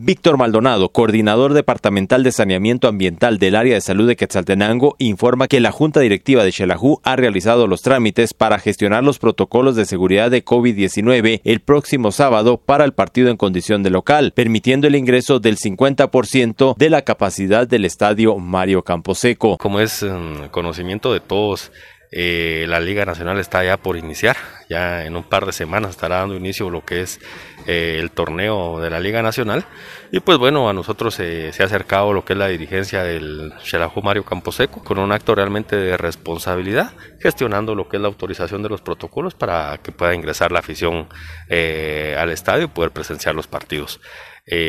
Víctor Maldonado, coordinador departamental de saneamiento ambiental del área de salud de Quetzaltenango, informa que la Junta Directiva de Xelajú ha realizado los trámites para gestionar los protocolos de seguridad de COVID-19 el próximo sábado para el partido en condición de local, permitiendo el ingreso del 50% de la capacidad del estadio Mario Camposeco. Como es um, conocimiento de todos, eh, la Liga Nacional está ya por iniciar, ya en un par de semanas estará dando inicio lo que es eh, el torneo de la Liga Nacional. Y pues bueno, a nosotros se ha acercado lo que es la dirigencia del Xelajú Mario Camposeco con un acto realmente de responsabilidad, gestionando lo que es la autorización de los protocolos para que pueda ingresar la afición eh, al estadio y poder presenciar los partidos.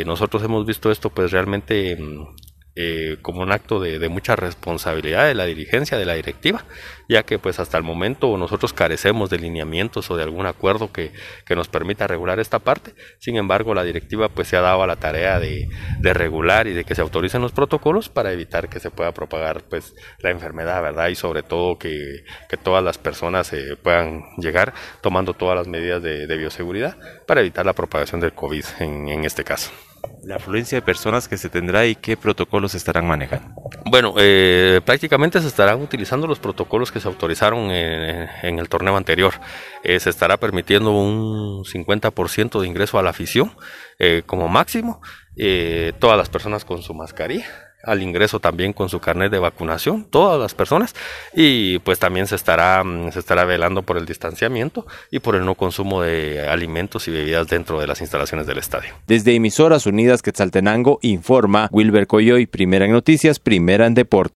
nosotros hemos visto esto pues realmente mm, eh, como un acto de, mucha responsabilidad de la dirigencia, de la directiva, ya que pues hasta el momento nosotros carecemos de lineamientos o de algún acuerdo que, nos permita regular esta parte. Sin embargo, la directiva pues se ha dado a la tarea de, regular y de que se autoricen los protocolos para evitar que se pueda propagar pues la enfermedad, ¿verdad? Y sobre todo que, todas las personas eh, puedan llegar tomando todas las medidas de, bioseguridad para evitar la propagación del COVID en este caso la afluencia de personas que se tendrá y qué protocolos estarán manejando. Bueno, eh, prácticamente se estarán utilizando los protocolos que se autorizaron en, el torneo anterior. Eh, se estará permitiendo un 50% de ingreso a la afición eh, como máximo, todas las personas con su mascarilla al ingreso también con su carnet de vacunación, todas las personas, y pues también se estará, mm, se estará velando por el distanciamiento y por el no consumo de alimentos y bebidas dentro de las instalaciones del estadio. Desde Emisoras Unidas Quetzaltenango informa Wilber Coyoy, primera en noticias, primera en deporte.